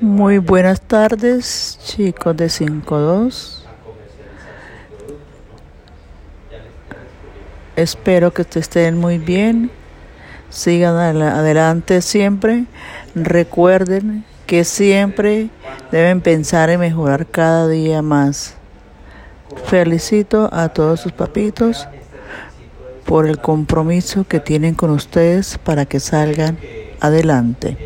Muy buenas tardes, chicos de 52. Espero que estén muy bien. Sigan adelante siempre. Recuerden que siempre deben pensar en mejorar cada día más. Felicito a todos sus papitos por el compromiso que tienen con ustedes para que salgan adelante.